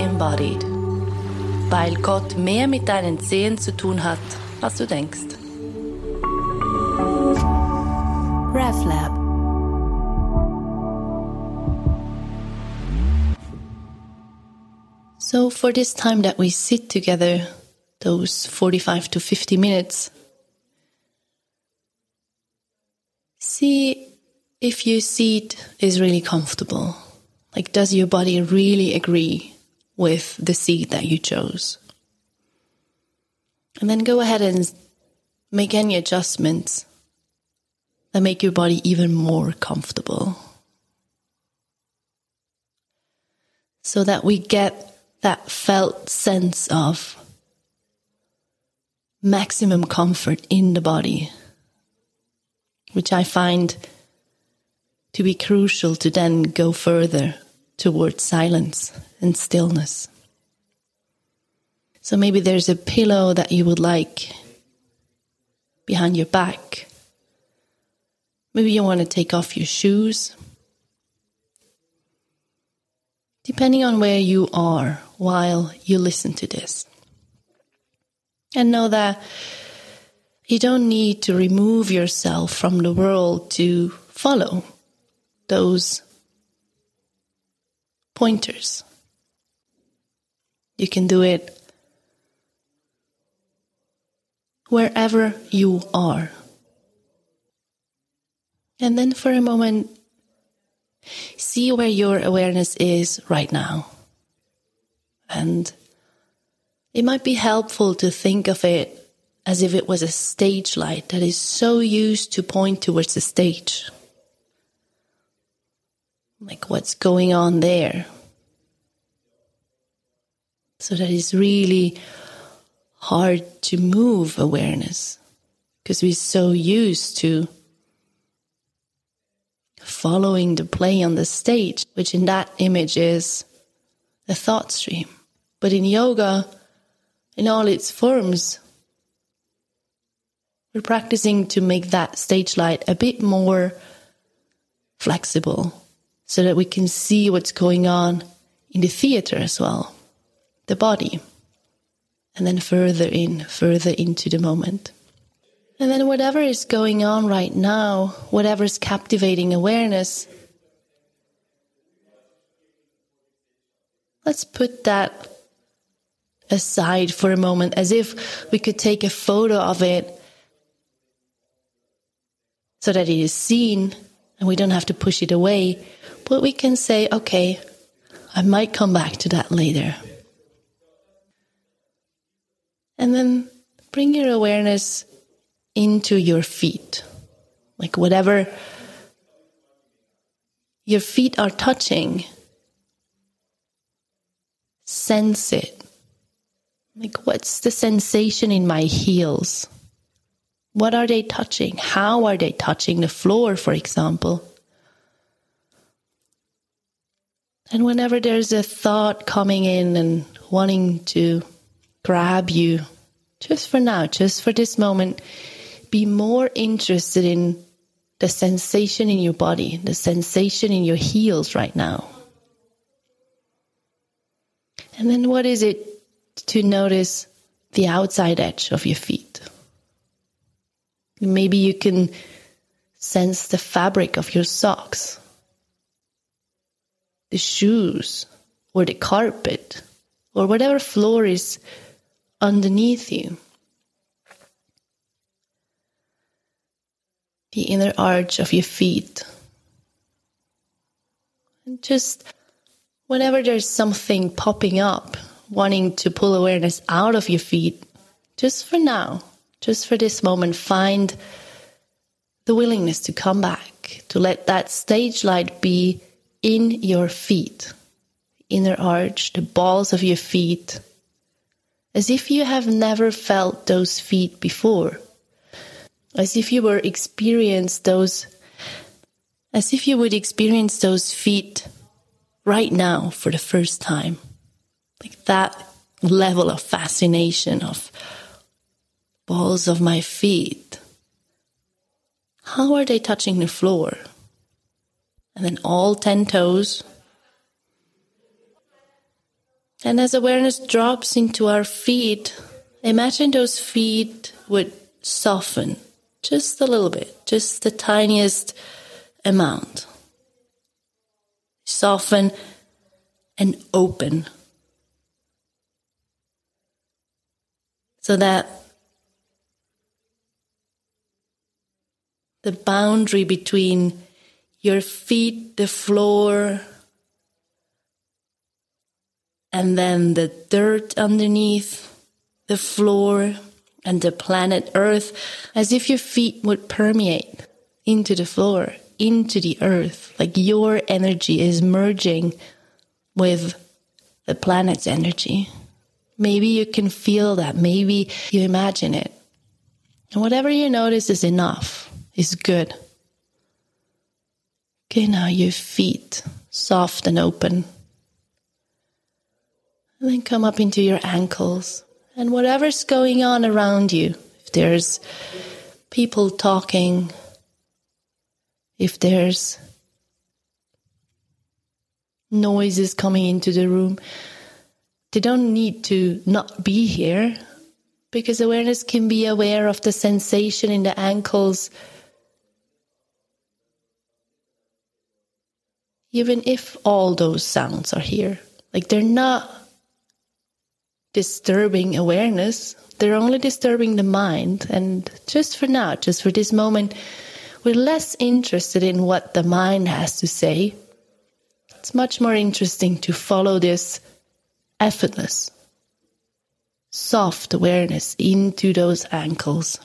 embodied. Weil Gott mehr mit deinen Zehen zu tun hat, als du denkst. RevLab So, for this time that we sit together, those 45 to 50 minutes, see if your seat is really comfortable. Like, does your body really agree with the seed that you chose? And then go ahead and make any adjustments that make your body even more comfortable. So that we get that felt sense of maximum comfort in the body, which I find to be crucial to then go further towards silence and stillness. So maybe there's a pillow that you would like behind your back. Maybe you want to take off your shoes. Depending on where you are while you listen to this. And know that you don't need to remove yourself from the world to follow those pointers. You can do it wherever you are. And then for a moment, see where your awareness is right now. And it might be helpful to think of it as if it was a stage light that is so used to point towards the stage. Like what's going on there. So that it's really hard to move awareness because we're so used to following the play on the stage, which in that image is a thought stream. But in yoga, in all its forms, we're practicing to make that stage light a bit more flexible so that we can see what's going on in the theater as well, the body, and then further in, further into the moment. And then whatever is going on right now, whatever is captivating awareness, let's put that aside for a moment as if we could take a photo of it so that it is seen and we don't have to push it away. But we can say, okay, I might come back to that later. And then bring your awareness into your feet. Like whatever your feet are touching, sense it. Like, what's the sensation in my heels? What are they touching? How are they touching the floor, for example? And whenever there's a thought coming in and wanting to grab you, just for now, just for this moment, be more interested in the sensation in your body, the sensation in your heels right now. And then what is it to notice the outside edge of your feet. Maybe you can sense the fabric of your socks, the shoes, or the carpet, or whatever floor is underneath you. The inner arch of your feet. And just whenever there's something popping up, wanting to pull awareness out of your feet, just for now, just for this moment, find the willingness to come back, to let that stage light be in your feet, inner arch, the balls of your feet, as if you have never felt those feet before, as if you were experience those, as if you would experience those feet right now for the first time like that level of fascination of balls of my feet. How are they touching the floor? And then all 10 toes. And as awareness drops into our feet, imagine those feet would soften just a little bit, just the tiniest amount. Soften and open. So that the boundary between your feet, the floor, and then the dirt underneath the floor and the planet Earth, as if your feet would permeate into the floor, into the earth, like your energy is merging with the planet's energy. Maybe you can feel that. Maybe you imagine it. And whatever you notice is enough, is good. Okay, now your feet soft and open. And then come up into your ankles and whatever's going on around you. If there's people talking, if there's noises coming into the room, they don't need to not be here because awareness can be aware of the sensation in the ankles. Even if all those sounds are here, like they're not disturbing awareness, they're only disturbing the mind. And just for now, just for this moment, we're less interested in what the mind has to say. It's much more interesting to follow this effortless, soft awareness into those ankles.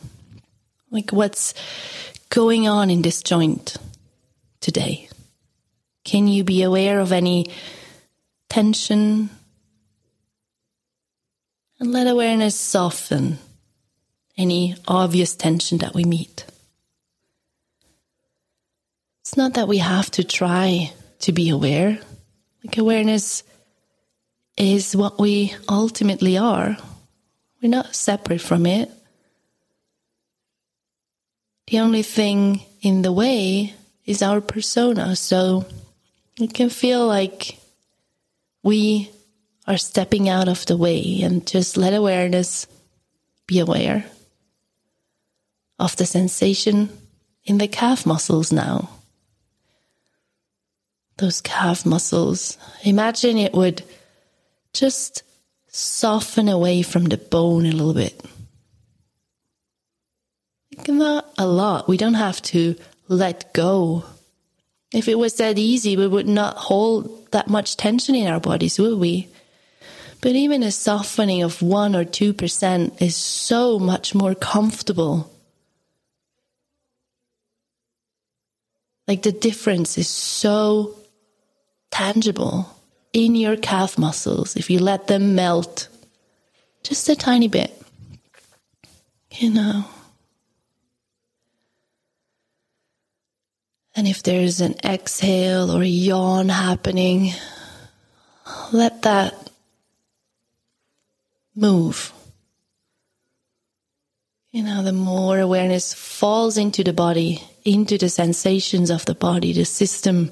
Like what's going on in this joint today? Can you be aware of any tension? And let awareness soften any obvious tension that we meet. It's not that we have to try to be aware. Like awareness is what we ultimately are. We're not separate from it. The only thing in the way is our persona. So it can feel like we are stepping out of the way and just let awareness be aware of the sensation in the calf muscles now. Those calf muscles. Imagine it would just soften away from the bone a little bit. Not a lot. We don't have to let go. If it was that easy, we would not hold that much tension in our bodies, would we? But even a softening of 1 or 2% is so much more comfortable. Like the difference is so tangible in your calf muscles if you let them melt just a tiny bit. You know. And if there's an exhale or a yawn happening, let that move. You know, the more awareness falls into the body, into the sensations of the body, the system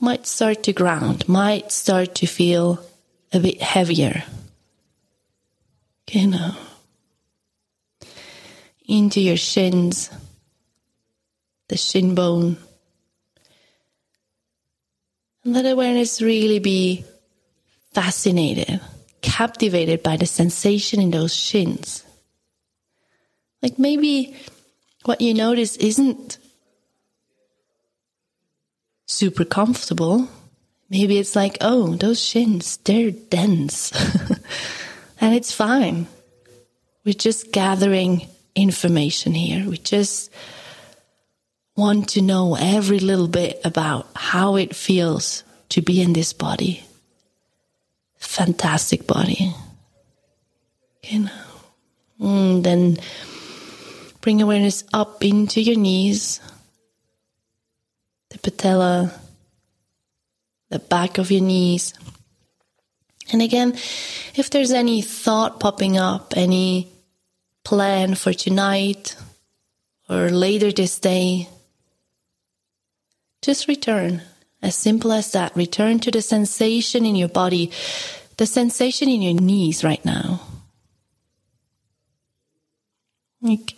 might start to ground, might start to feel a bit heavier. You know, into your shins, the shin bone. And let awareness really be fascinated, captivated by the sensation in those shins. Like maybe what you notice isn't super comfortable. Maybe it's like, oh, those shins, they're dense. and it's fine. We're just gathering information here. We just want to know every little bit about how it feels to be in this body. Fantastic body. And mm, then bring awareness up into your knees the patella, the back of your knees. And again, if there's any thought popping up, any plan for tonight or later this day, just return As simple as that. Return to the sensation in your body, the sensation in your knees right now. Like,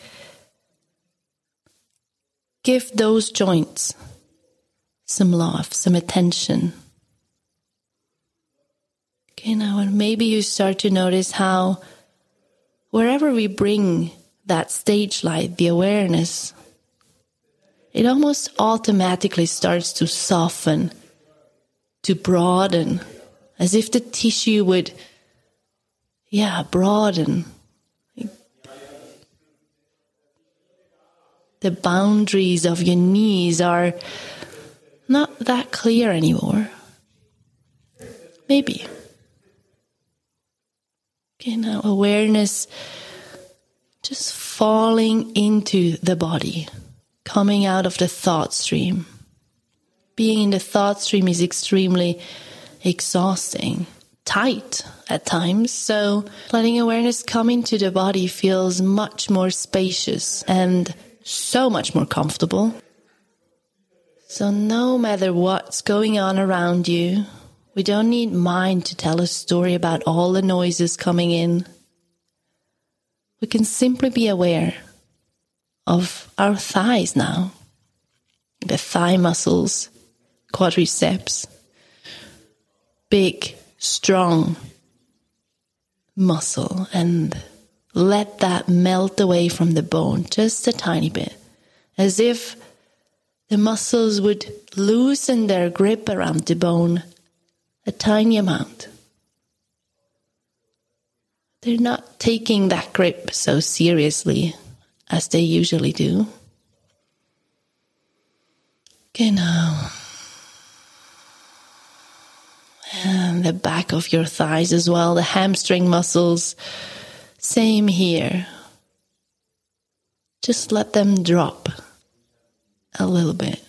give those joints some love, some attention. Okay, now, and maybe you start to notice how wherever we bring that stage light, the awareness, it almost automatically starts to soften, to broaden, as if the tissue would, yeah, broaden. The boundaries of your knees are not that clear anymore. Maybe. Okay, now awareness just falling into the body, coming out of the thought stream. Being in the thought stream is extremely exhausting, tight at times, so letting awareness come into the body feels much more spacious and so much more comfortable. So, no matter what's going on around you, we don't need mind to tell a story about all the noises coming in we can simply be aware of our thighs now, the thigh muscles, quadriceps, big, strong muscle, and let that melt away from the bone just a tiny bit, as if the muscles would loosen their grip around the bone a tiny amount. They're not taking that grip so seriously as they usually do. Now. And the back of your thighs as well, the hamstring muscles. Same here. Just let them drop a little bit.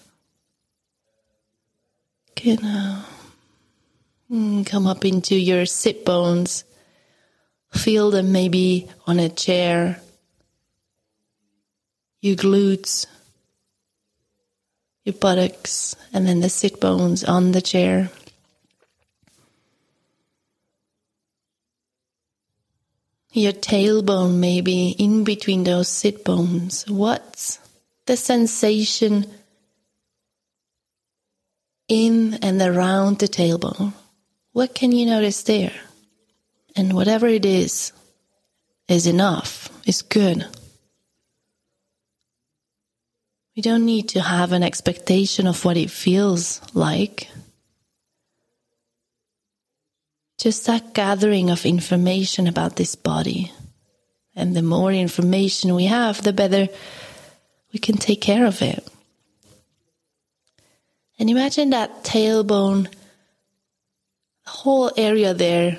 Now. Mm, come up into your sit bones Feel them maybe on a chair, your glutes, your buttocks, and then the sit bones on the chair. Your tailbone maybe in between those sit bones. What's the sensation in and around the tailbone? What can you notice there? And whatever it is, is enough, is good. We don't need to have an expectation of what it feels like. Just that gathering of information about this body. And the more information we have, the better we can take care of it. And imagine that tailbone, the whole area there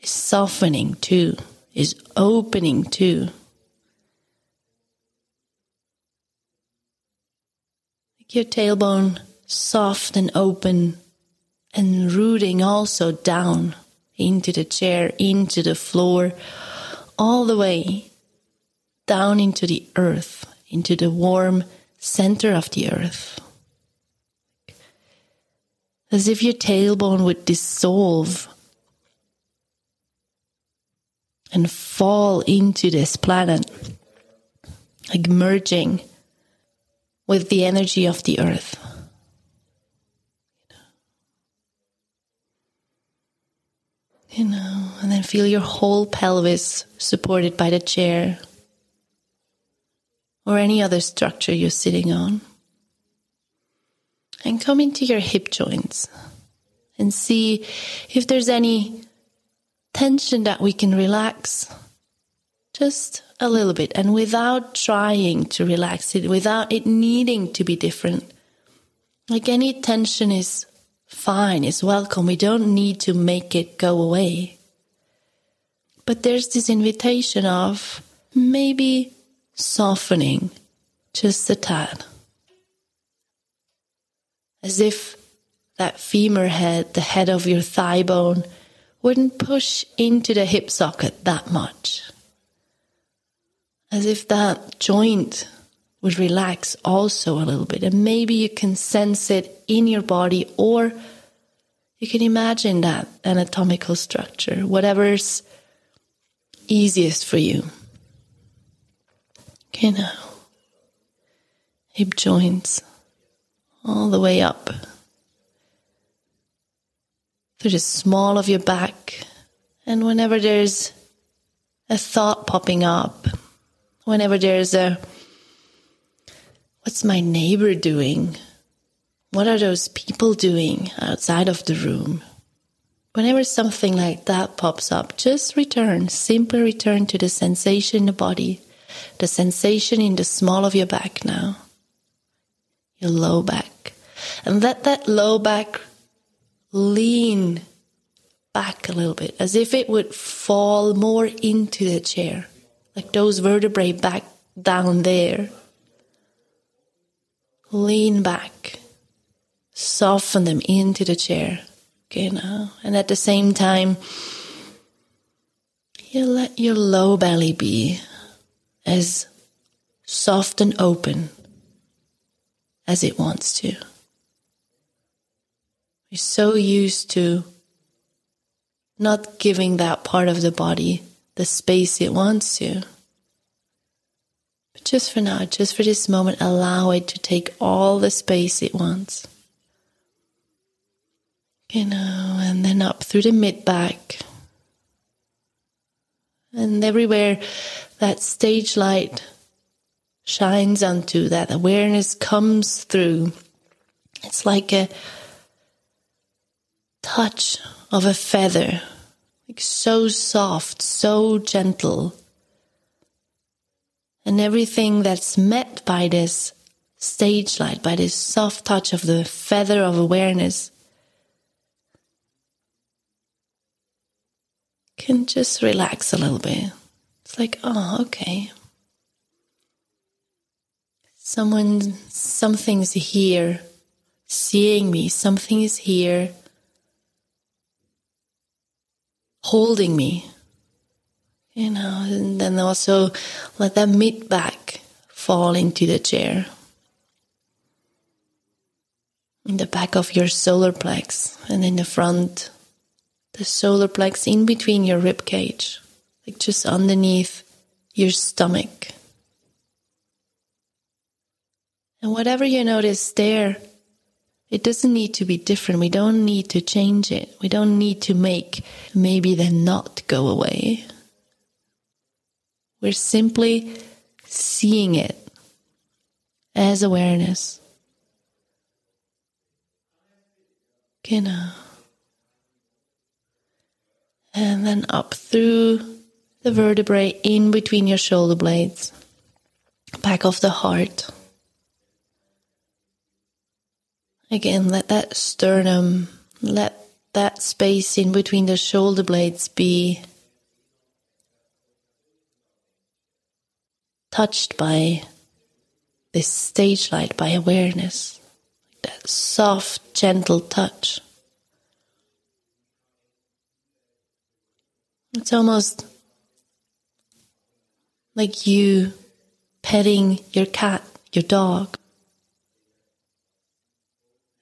is softening too, is opening too. Your tailbone soft and open and rooting also down into the chair, into the floor, all the way down into the earth, into the warm center of the earth. As if your tailbone would dissolve and fall into this planet, like merging with the energy of the earth. You know, and then feel your whole pelvis supported by the chair or any other structure you're sitting on. And come into your hip joints and see if there's any tension that we can relax just a little bit and without trying to relax it, without it needing to be different. Like any tension is fine, is welcome. We don't need to make it go away. But there's this invitation of maybe softening just a tad. As if that femur head, the head of your thigh bone, wouldn't push into the hip socket that much. As if that joint would relax also a little bit. And maybe you can sense it in your body or you can imagine that anatomical structure, whatever's easiest for you. Okay, now, hip joints all the way up through the small of your back. And whenever there's a thought popping up, whenever there's a what's my neighbor doing? What are those people doing outside of the room? Whenever something like that pops up, just return, simply return to the sensation in the body, the sensation in the small of your back now, your low back. And let that low back lean back a little bit, as if it would fall more into the chair, like those vertebrae back down there lean back, soften them into the chair. Okay, now, and at the same time, you let your low belly be as soft and open as it wants to. We're so used to not giving that part of the body the space it wants to But just for now, just for this moment, allow it to take all the space it wants. You know, and then up through the mid back. And everywhere that stage light shines onto, that awareness comes through. It's like a touch of a feather, like so soft, so gentle and everything that's met by this stage light, by this soft touch of the feather of awareness, can just relax a little bit. It's like, oh, okay. Someone, something's here seeing me, something is here holding me you know, and then also let that mid back fall into the chair. In the back of your solar plex and in the front, the solar plex in between your rib cage, like just underneath your stomach. And whatever you notice there, it doesn't need to be different. We don't need to change it. We don't need to make maybe the knot go away. We're simply seeing it as awareness. Genau. And then up through the vertebrae in between your shoulder blades, back of the heart. Again, let that sternum, let that space in between the shoulder blades be touched by this stage light, by awareness, that soft, gentle touch. It's almost like you petting your cat, your dog.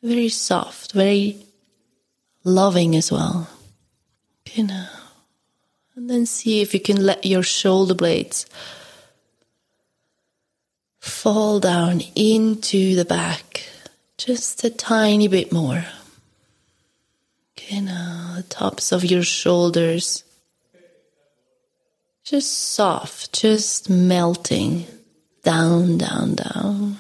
Very soft, very loving as well. You know. And then see if you can let your shoulder blades fall down into the back just a tiny bit more. Okay, now the tops of your shoulders just soft, just melting down, down, down.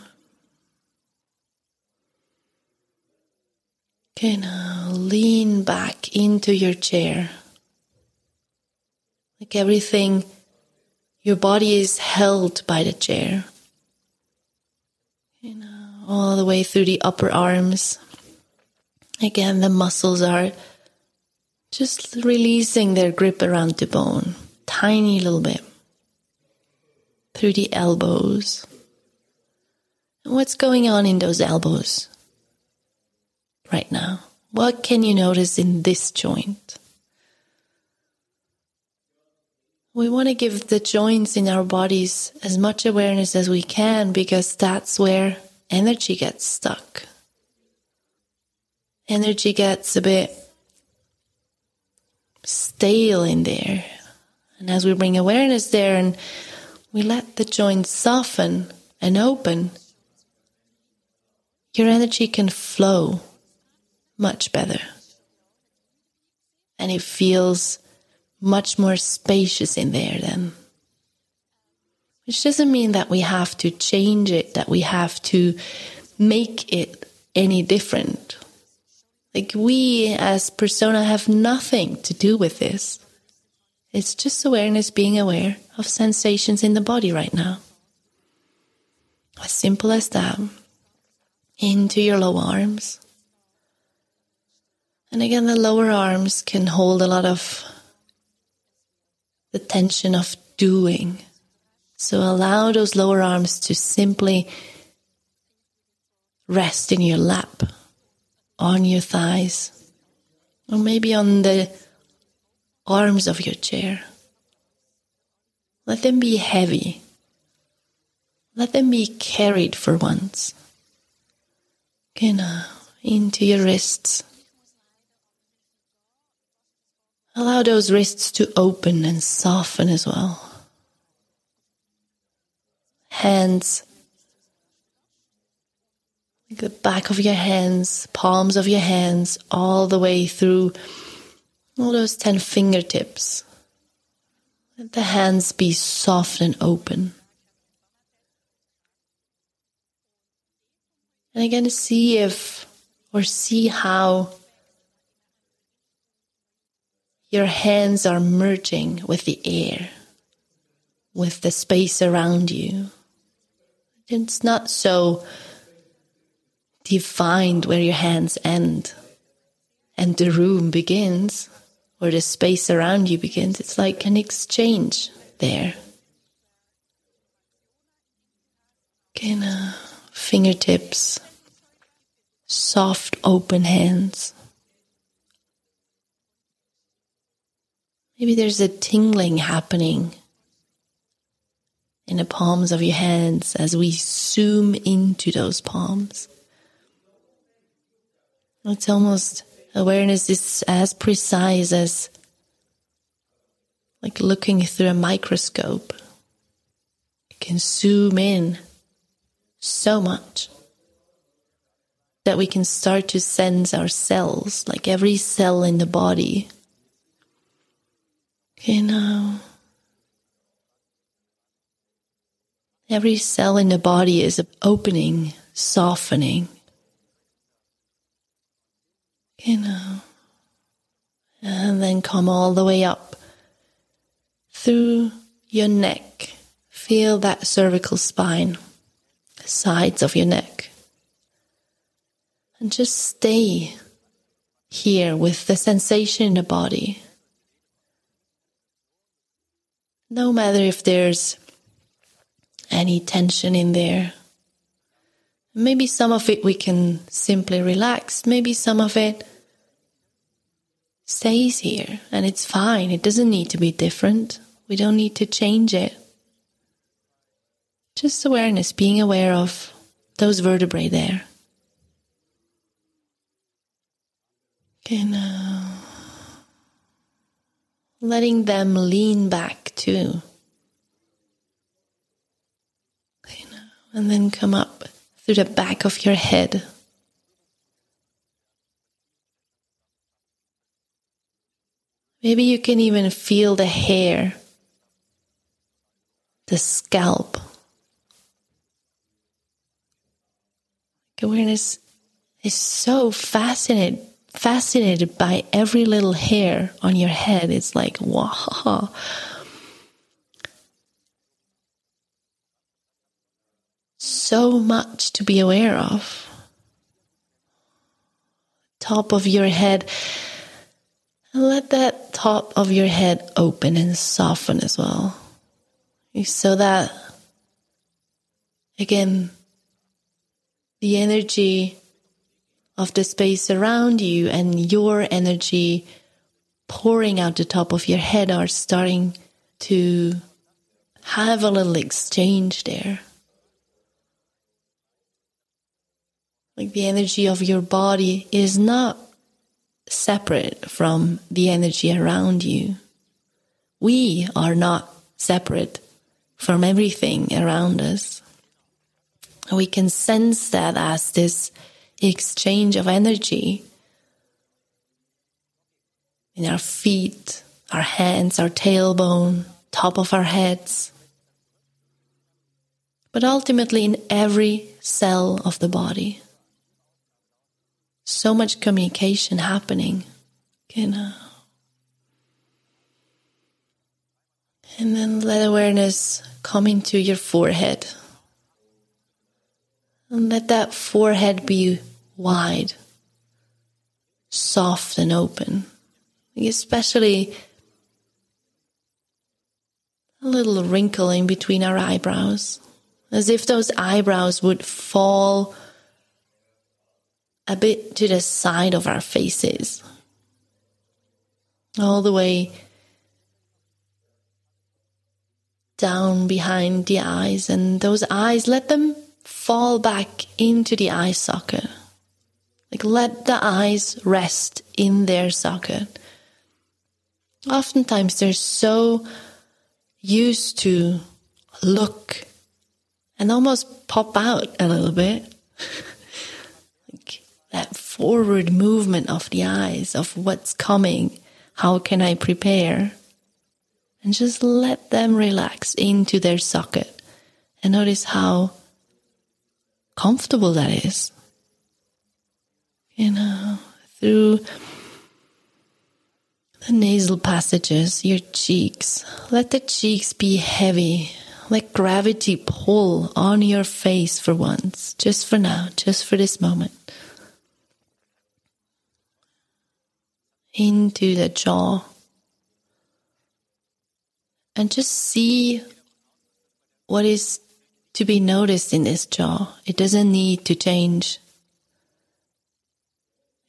Okay, now lean back into your chair. Like everything, your body is held by the chair you know, all the way through the upper arms. Again, the muscles are just releasing their grip around the bone, tiny little bit, through the elbows. And what's going on in those elbows right now? What can you notice in this joint? We want to give the joints in our bodies as much awareness as we can because that's where energy gets stuck. Energy gets a bit stale in there. And as we bring awareness there and we let the joints soften and open, your energy can flow much better. And it feels much more spacious in there then. Which doesn't mean that we have to change it, that we have to make it any different. Like we as persona have nothing to do with this. It's just awareness being aware of sensations in the body right now. As simple as that. Into your lower arms. And again, the lower arms can hold a lot of the tension of doing. So allow those lower arms to simply rest in your lap, on your thighs, or maybe on the arms of your chair. Let them be heavy. Let them be carried for once. Okay, now into your wrists. Allow those wrists to open and soften as well. Hands, the back of your hands, palms of your hands, all the way through all those 10 fingertips. Let the hands be soft and open. And again, see if or see how your hands are merging with the air, with the space around you. It's not so defined where your hands end and the room begins or the space around you begins. It's like an exchange there. Okay, fingertips, soft open hands. Maybe there's a tingling happening in the palms of your hands as we zoom into those palms. It's almost awareness is as precise as like looking through a microscope. You can zoom in so much that we can start to sense our cells, like every cell in the body Now every cell in the body is opening, softening. Now. And then come all the way up through your neck. Feel that cervical spine, sides of your neck. And just stay here with the sensation in the body. No matter if there's any tension in there. Maybe some of it we can simply relax. Maybe some of it stays here and it's fine. It doesn't need to be different. We don't need to change it. Just awareness, being aware of those vertebrae there. Okay, letting them lean back too. And then come up through the back of your head. Maybe you can even feel the hair, the scalp. Awareness is so fascinating fascinated by every little hair on your head. It's like, wow. So much to be aware of. Top of your head. Let that top of your head open and soften as well. So that, again, the energy of the space around you and your energy pouring out the top of your head are starting to have a little exchange there. Like the energy of your body is not separate from the energy around you. We are not separate from everything around us. We can sense that as this exchange of energy in our feet, our hands, our tailbone, top of our heads, but ultimately in every cell of the body. So much communication happening, know. And then let awareness come into your forehead. And let that forehead be wide, soft, and open. Especially a little wrinkle in between our eyebrows, as if those eyebrows would fall a bit to the side of our faces, all the way down behind the eyes, and those eyes, let them fall back into the eye socket. Like let the eyes rest in their socket. Oftentimes they're so used to look and almost pop out a little bit. like that forward movement of the eyes, of what's coming. How can I prepare? And just let them relax into their socket and notice how comfortable that is. You know, through the nasal passages, your cheeks. Let the cheeks be heavy. Let gravity pull on your face for once, just for now, just for this moment. Into the jaw. And just see what is to be noticed in this jaw. It doesn't need to change.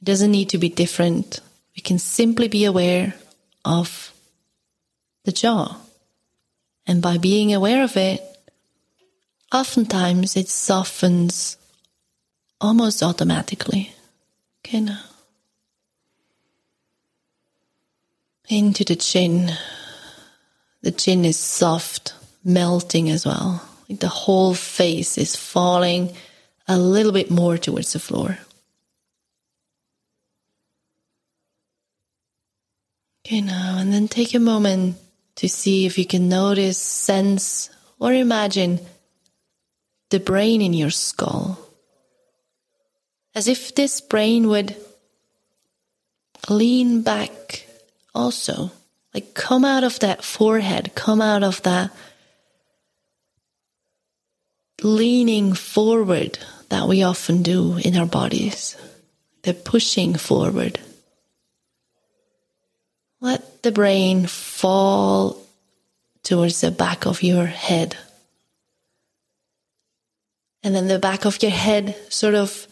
It doesn't need to be different. We can simply be aware of the jaw. And by being aware of it, oftentimes it softens almost automatically. Okay, now. Into the chin. The chin is soft, melting as well. The whole face is falling a little bit more towards the floor. Okay, now, and then take a moment to see if you can notice, sense, or imagine the brain in your skull. As if this brain would lean back also, like come out of that forehead, come out of that leaning forward that we often do in our bodies, the pushing forward. Let the brain fall towards the back of your head. And then the back of your head sort of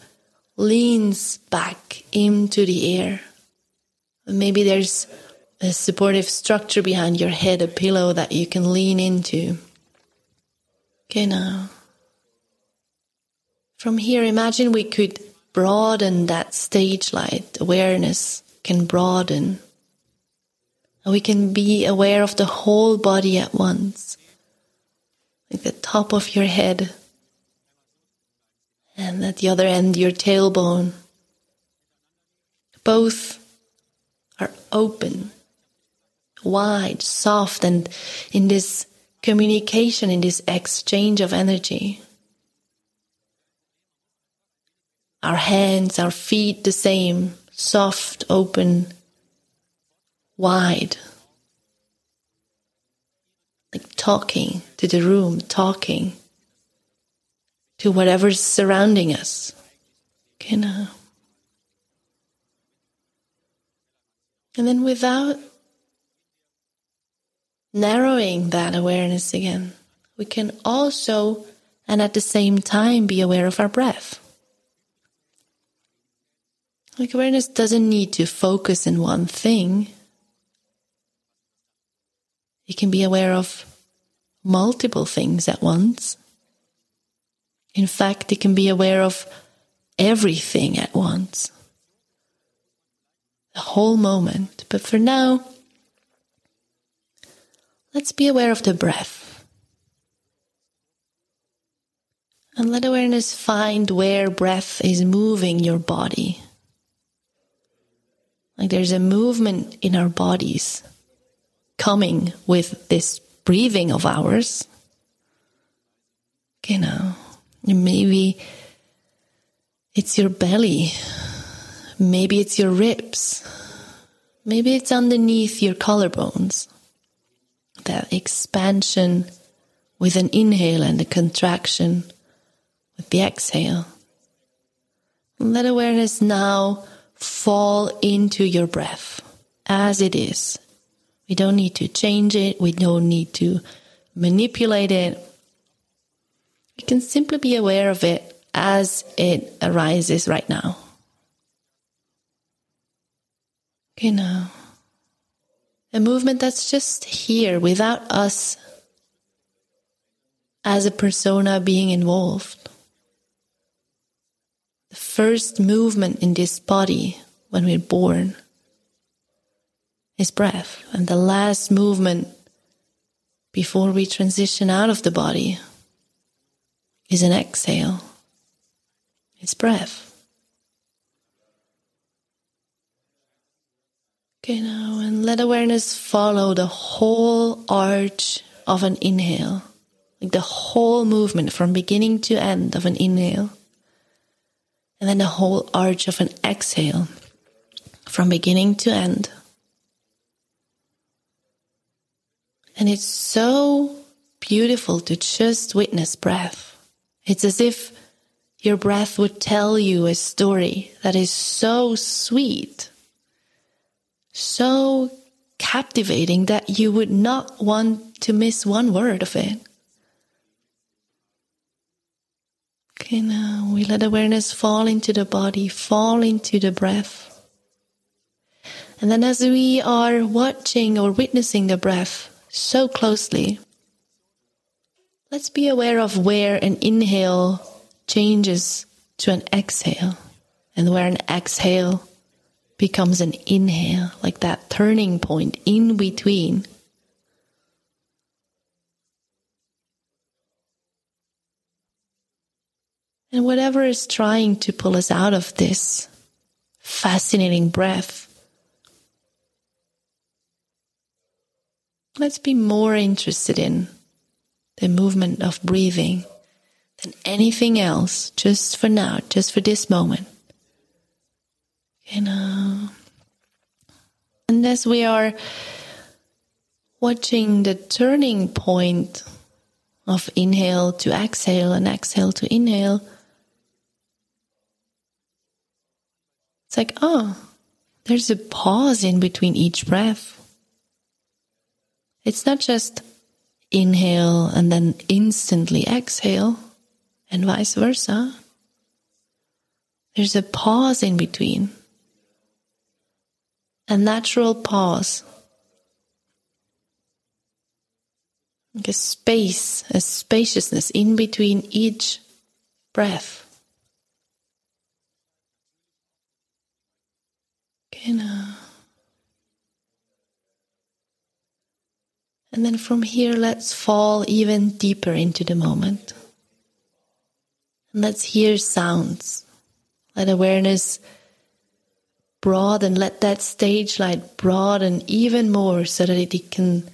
leans back into the air. Maybe there's a supportive structure behind your head, a pillow that you can lean into. Okay, now. From here, imagine we could broaden that stage light. Awareness can broaden we can be aware of the whole body at once, like the top of your head, and at the other end, your tailbone. Both are open, wide, soft, and in this communication, in this exchange of energy. Our hands, our feet, the same, soft, open, wide. Like talking to the room, talking to whatever's surrounding us. Now. And then without narrowing that awareness again, we can also and at the same time be aware of our breath. Like awareness doesn't need to focus in one thing. You can be aware of multiple things at once. In fact, you can be aware of everything at once. The whole moment. But for now, let's be aware of the breath. And let awareness find where breath is moving your body. Like there's a movement in our bodies coming with this breathing of ours. You know, maybe it's your belly. Maybe it's your ribs. Maybe it's underneath your collarbones. That expansion with an inhale and a contraction with the exhale. Let awareness now fall into your breath as it is. We don't need to change it. We don't need to manipulate it. We can simply be aware of it as it arises right now. You know, a movement that's just here without us as a persona being involved the first movement in this body when we're born is breath, and the last movement before we transition out of the body is an exhale. It's breath. Okay, now, and let awareness follow the whole arch of an inhale, like the whole movement from beginning to end of an inhale and then the whole arch of an exhale from beginning to end. And it's so beautiful to just witness breath. It's as if your breath would tell you a story that is so sweet, so captivating that you would not want to miss one word of it. Okay, now we let awareness fall into the body, fall into the breath. And then as we are watching or witnessing the breath so closely, let's be aware of where an inhale changes to an exhale and where an exhale becomes an inhale, like that turning point in between. And whatever is trying to pull us out of this fascinating breath, let's be more interested in the movement of breathing than anything else, just for now, just for this moment. You know. And as we are watching the turning point of inhale to exhale and exhale to inhale, It's like, oh, there's a pause in between each breath. It's not just inhale and then instantly exhale, and vice versa. There's a pause in between, a natural pause, like a space, a spaciousness in between each breath. Genau. And then from here, let's fall even deeper into the moment. And let's hear sounds. Let awareness broaden, let that stage light broaden even more so that it can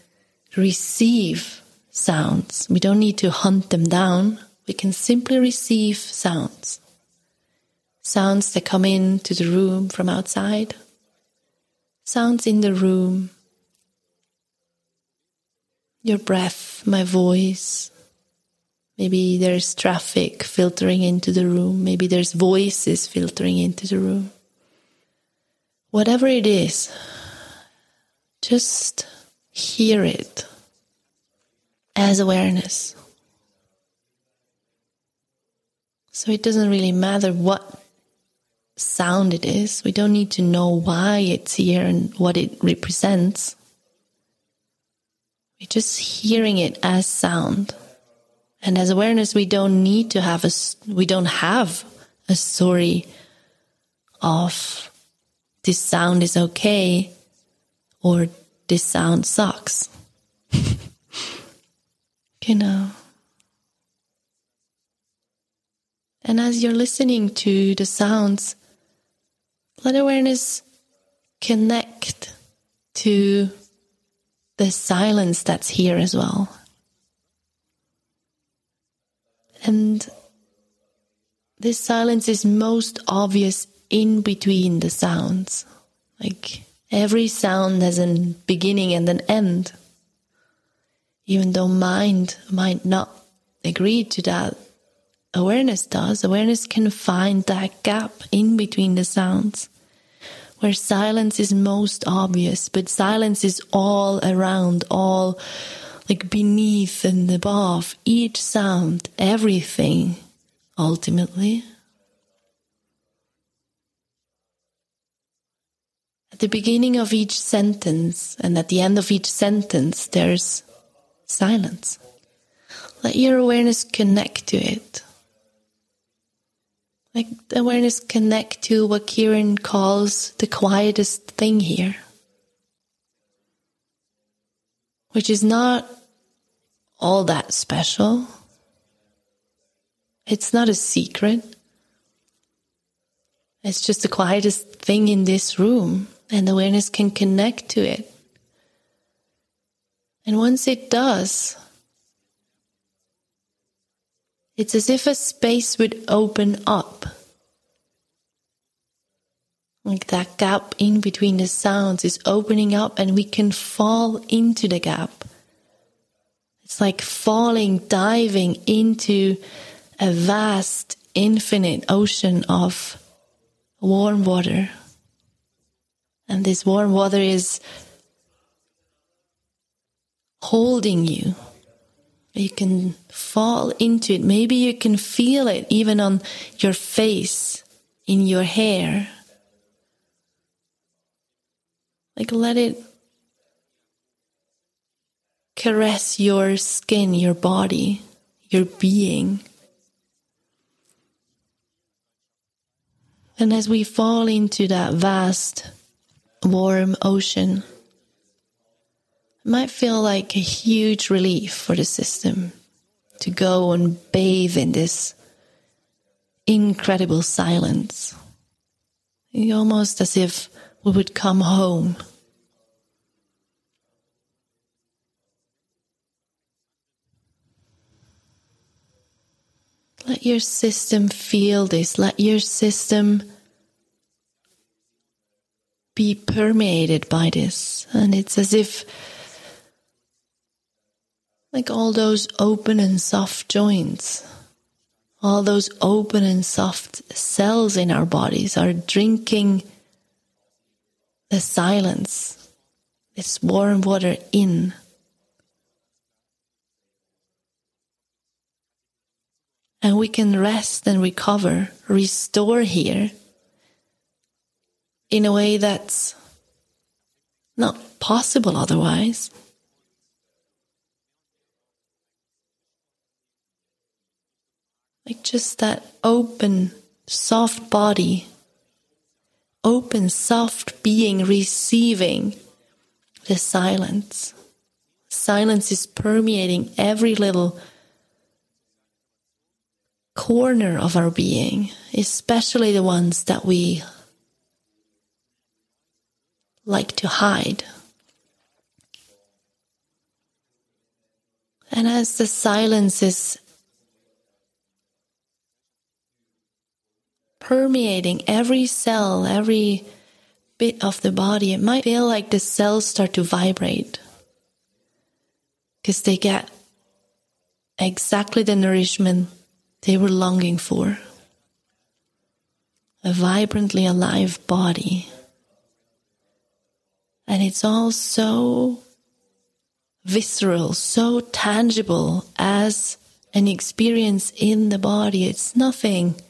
receive sounds. We don't need to hunt them down. We can simply receive sounds. Sounds that come into the room from outside sounds in the room, your breath, my voice. Maybe there's traffic filtering into the room. Maybe there's voices filtering into the room. Whatever it is, just hear it as awareness. So it doesn't really matter what sound it is. We don't need to know why it's here and what it represents. We're just hearing it as sound. And as awareness, we don't need to have a, we don't have a story of this sound is okay or this sound sucks. you know. And as you're listening to the sounds, let awareness connect to the silence that's here as well. And this silence is most obvious in between the sounds. Like every sound has a beginning and an end. Even though mind might not agree to that, awareness does. Awareness can find that gap in between the sounds where silence is most obvious, but silence is all around, all like beneath and above each sound, everything ultimately. At the beginning of each sentence and at the end of each sentence, there's silence. Let your awareness connect to it. Like awareness connect to what Kieran calls the quietest thing here. Which is not all that special. It's not a secret. It's just the quietest thing in this room, and awareness can connect to it. And once it does, it's as if a space would open up. Like that gap in between the sounds is opening up, and we can fall into the gap. It's like falling, diving into a vast, infinite ocean of warm water. And this warm water is holding you you can fall into it. Maybe you can feel it even on your face, in your hair. Like let it caress your skin, your body, your being. And as we fall into that vast, warm ocean, might feel like a huge relief for the system to go and bathe in this incredible silence. Almost as if we would come home. Let your system feel this. Let your system be permeated by this. And it's as if like all those open and soft joints, all those open and soft cells in our bodies are drinking the silence, this warm water in. And we can rest and recover, restore here in a way that's not possible otherwise. Like just that open, soft body, open, soft being receiving the silence. Silence is permeating every little corner of our being, especially the ones that we like to hide. And as the silence is permeating every cell, every bit of the body, it might feel like the cells start to vibrate because they get exactly the nourishment they were longing for. A vibrantly alive body. And it's all so visceral, so tangible as an experience in the body. It's nothing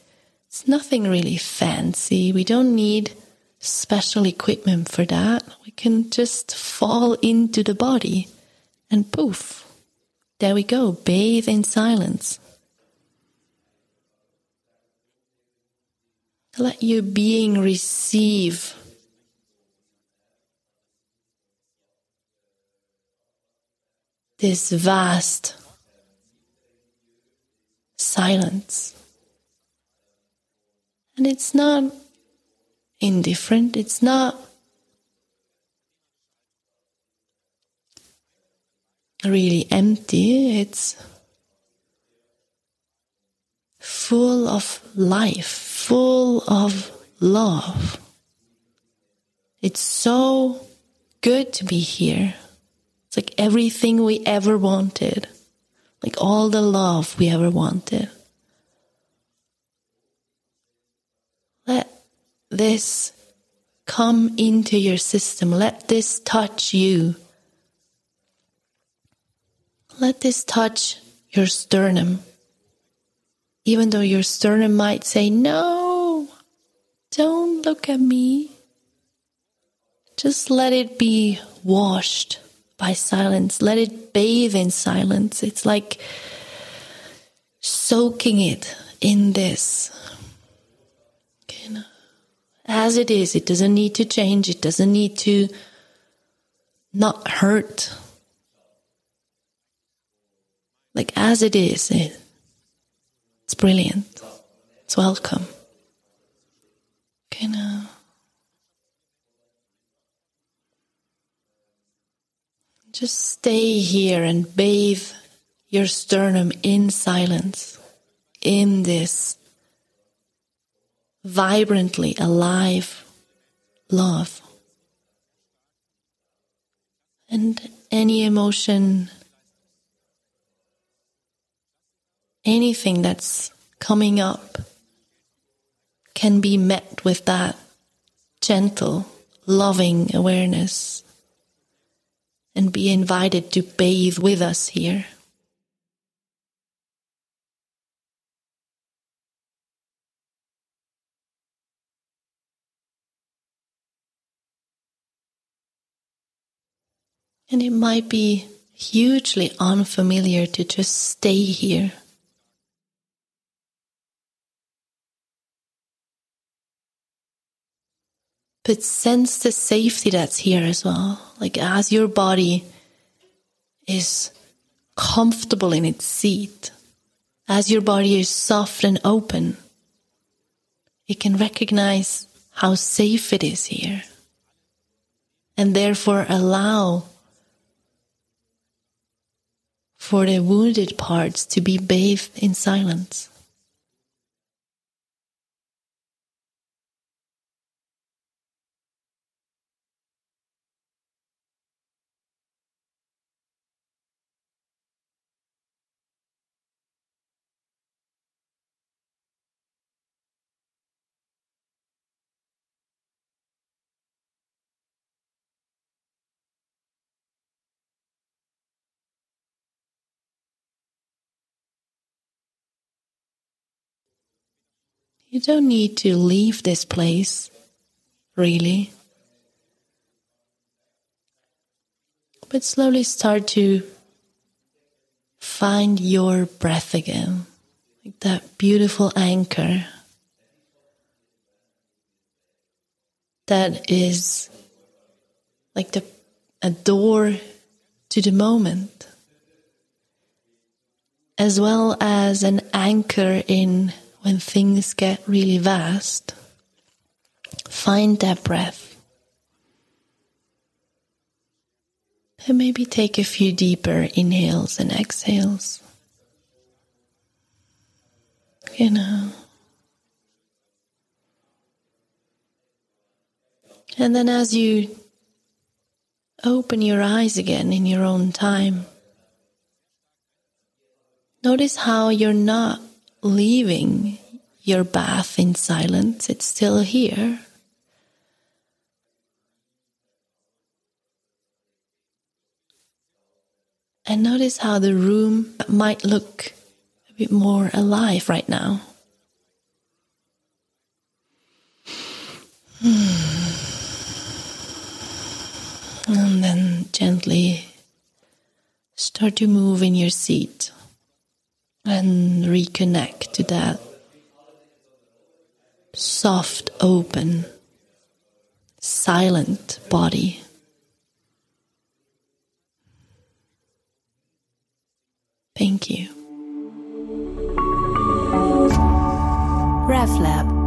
it's nothing really fancy. We don't need special equipment for that. We can just fall into the body And poof, there we go, bathe in silence. Let your being receive this vast silence. And it's not indifferent, it's not really empty, it's full of life, full of love. It's so good to be here. It's like everything we ever wanted, like all the love we ever wanted. Let this come into your system. Let this touch you. Let this touch your sternum. Even though your sternum might say, No, don't look at me. Just let it be washed by silence. Let it bathe in silence. It's like soaking it in this. As it is, it doesn't need to change, it doesn't need to not hurt. Like as it is, it's brilliant. It's welcome. Okay, now. Just stay here and bathe your sternum in silence, in this vibrantly alive love. And any emotion, anything that's coming up can be met with that gentle, loving awareness and be invited to bathe with us here. And it might be hugely unfamiliar to just stay here. But sense the safety that's here as well. Like as your body is comfortable in its seat, as your body is soft and open, it can recognize how safe it is here and therefore allow for the wounded parts to be bathed in silence. You don't need to leave this place, really. But slowly start to find your breath again, like that beautiful anchor that is like the a door to the moment, as well as an anchor in when things get really vast, find that breath. And maybe take a few deeper inhales and exhales. You know. And then as you open your eyes again in your own time, notice how you're not leaving your bath in silence, it's still here. And notice how the room might look a bit more alive right now. And then gently Start to move in your seat and reconnect to that soft, open, silent body. Thank you. RefLab